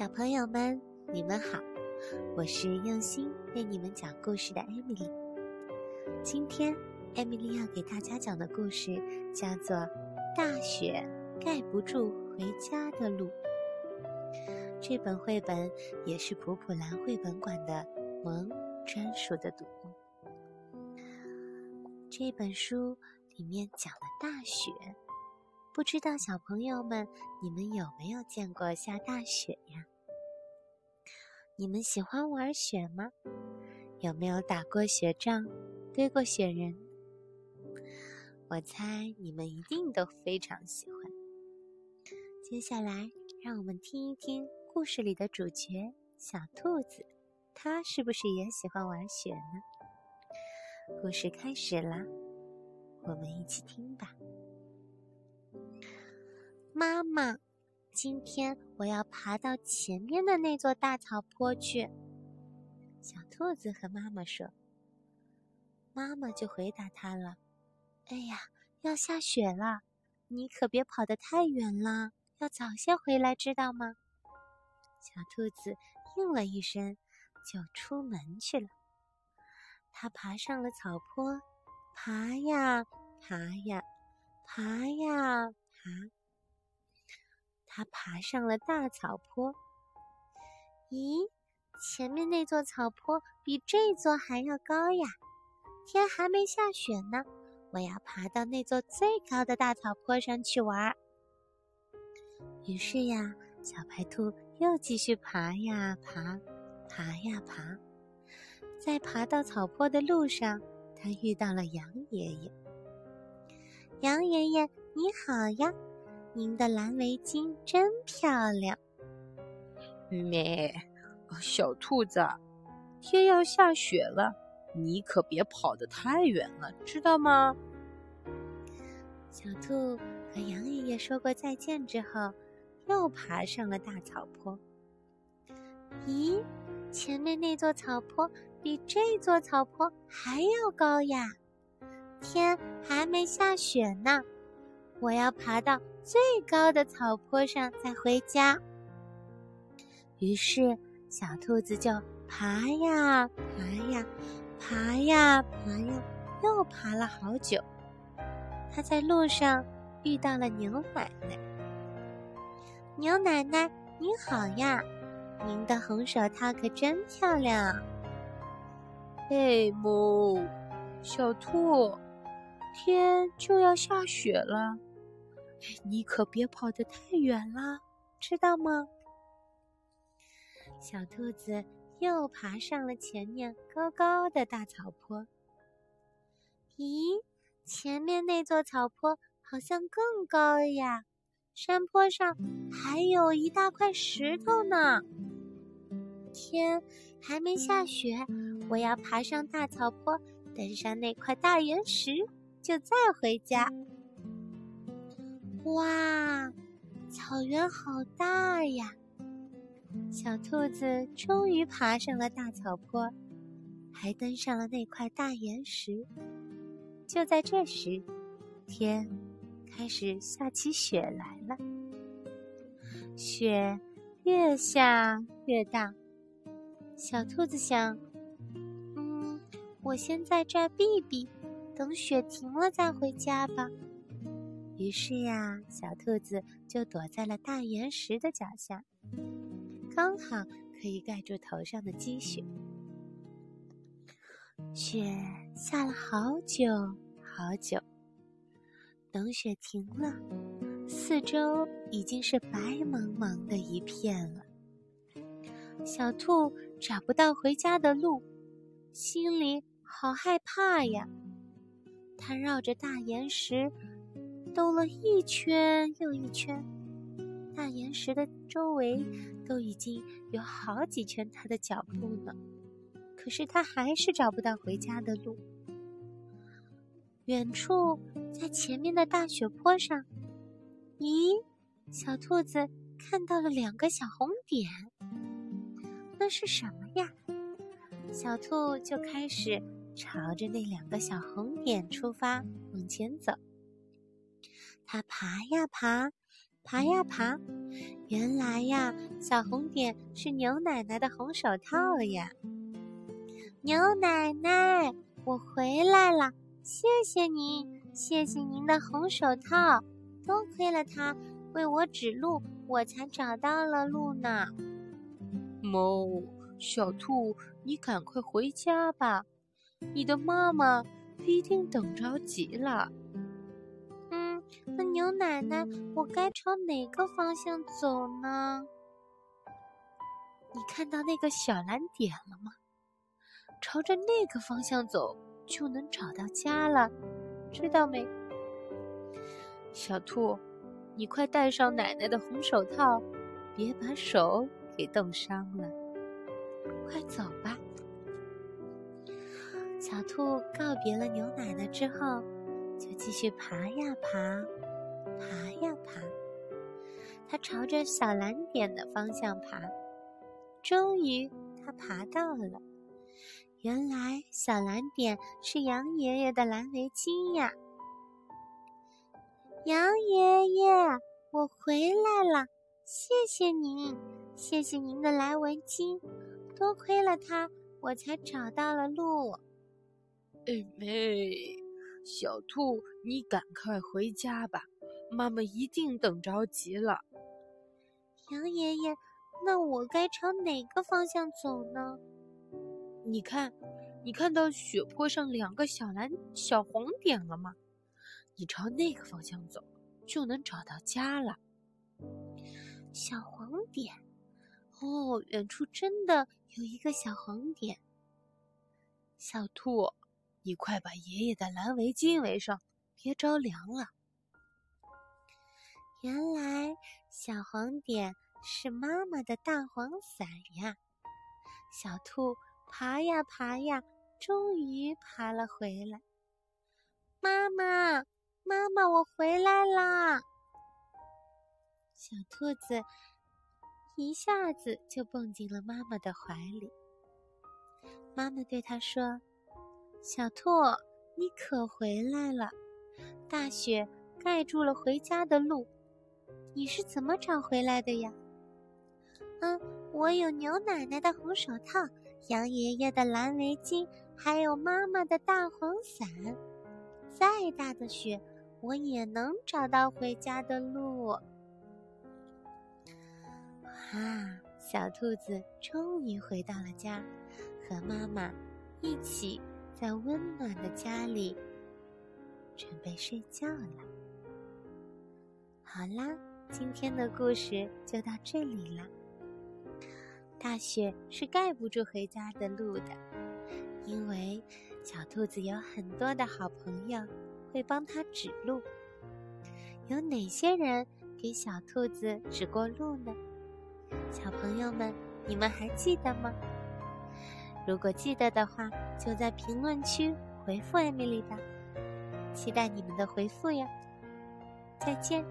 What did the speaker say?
小朋友们，你们好，我是用心为你们讲故事的艾米丽。今天，艾米丽要给大家讲的故事叫做《大雪盖不住回家的路》。这本绘本也是普普兰绘本馆的萌专属的读物。这本书里面讲了大雪。不知道小朋友们，你们有没有见过下大雪呀？你们喜欢玩雪吗？有没有打过雪仗、堆过雪人？我猜你们一定都非常喜欢。接下来，让我们听一听故事里的主角小兔子，它是不是也喜欢玩雪呢？故事开始啦，我们一起听吧。妈妈，今天我要爬到前面的那座大草坡去。小兔子和妈妈说。妈妈就回答他了：“哎呀，要下雪了，你可别跑得太远了，要早些回来，知道吗？”小兔子应了一声，就出门去了。它爬上了草坡，爬呀爬呀，爬呀爬。他爬上了大草坡。咦，前面那座草坡比这座还要高呀！天还没下雪呢，我要爬到那座最高的大草坡上去玩。于是呀，小白兔又继续爬呀爬，爬呀爬。在爬到草坡的路上，他遇到了羊爷爷。羊爷爷，你好呀！您的蓝围巾真漂亮，咩，小兔子，天要下雪了，你可别跑得太远了，知道吗？小兔和杨爷爷说过再见之后，又爬上了大草坡。咦，前面那座草坡比这座草坡还要高呀！天还没下雪呢，我要爬到。最高的草坡上再回家。于是，小兔子就爬呀爬呀，爬呀爬呀，又爬了好久。它在路上遇到了牛奶奶。牛奶奶，你好呀！您的红手套可真漂亮。哎，母，小兔，天就要下雪了。你可别跑得太远了，知道吗？小兔子又爬上了前面高高的大草坡。咦，前面那座草坡好像更高呀！山坡上还有一大块石头呢。天还没下雪，我要爬上大草坡，登上那块大岩石，就再回家。哇，草原好大呀！小兔子终于爬上了大草坡，还登上了那块大岩石。就在这时，天开始下起雪来了。雪越下越大，小兔子想：“嗯，我先在这儿避避，等雪停了再回家吧。”于是呀，小兔子就躲在了大岩石的脚下，刚好可以盖住头上的积雪。雪下了好久好久，等雪停了，四周已经是白茫茫的一片了。小兔找不到回家的路，心里好害怕呀。它绕着大岩石。兜了一圈又一圈，大岩石的周围都已经有好几圈他的脚步呢，可是他还是找不到回家的路。远处，在前面的大雪坡上，咦，小兔子看到了两个小红点，那是什么呀？小兔就开始朝着那两个小红点出发，往前走。它爬呀爬，爬呀爬，原来呀，小红点是牛奶奶的红手套呀！牛奶奶，我回来了，谢谢您，谢谢您的红手套，多亏了它为我指路，我才找到了路呢。猫，小兔，你赶快回家吧，你的妈妈一定等着急了。那牛奶奶，我该朝哪个方向走呢？你看到那个小蓝点了吗？朝着那个方向走，就能找到家了，知道没？小兔，你快戴上奶奶的红手套，别把手给冻伤了。快走吧！小兔告别了牛奶奶之后。继续爬呀爬，爬呀爬，它朝着小蓝点的方向爬。终于，它爬到了。原来，小蓝点是羊爷爷的蓝围巾呀！羊爷爷，我回来了，谢谢您，谢谢您的蓝围巾，多亏了它，我才找到了路。哎妹。小兔，你赶快回家吧，妈妈一定等着急了。羊爷爷，那我该朝哪个方向走呢？你看，你看到雪坡上两个小蓝小黄点了吗？你朝那个方向走，就能找到家了。小黄点，哦，远处真的有一个小黄点。小兔。你快把爷爷的蓝围巾围上，别着凉了。原来小黄点是妈妈的大黄伞呀！小兔爬呀爬呀，终于爬了回来。妈妈，妈妈，我回来啦！小兔子一下子就蹦进了妈妈的怀里。妈妈对它说。小兔，你可回来了！大雪盖住了回家的路，你是怎么找回来的呀？嗯，我有牛奶奶的红手套，羊爷爷的蓝围巾，还有妈妈的大黄伞。再大的雪，我也能找到回家的路。啊，小兔子终于回到了家，和妈妈一起。在温暖的家里，准备睡觉了。好啦，今天的故事就到这里了。大雪是盖不住回家的路的，因为小兔子有很多的好朋友会帮它指路。有哪些人给小兔子指过路呢？小朋友们，你们还记得吗？如果记得的话，就在评论区回复艾米丽吧，期待你们的回复呀！再见。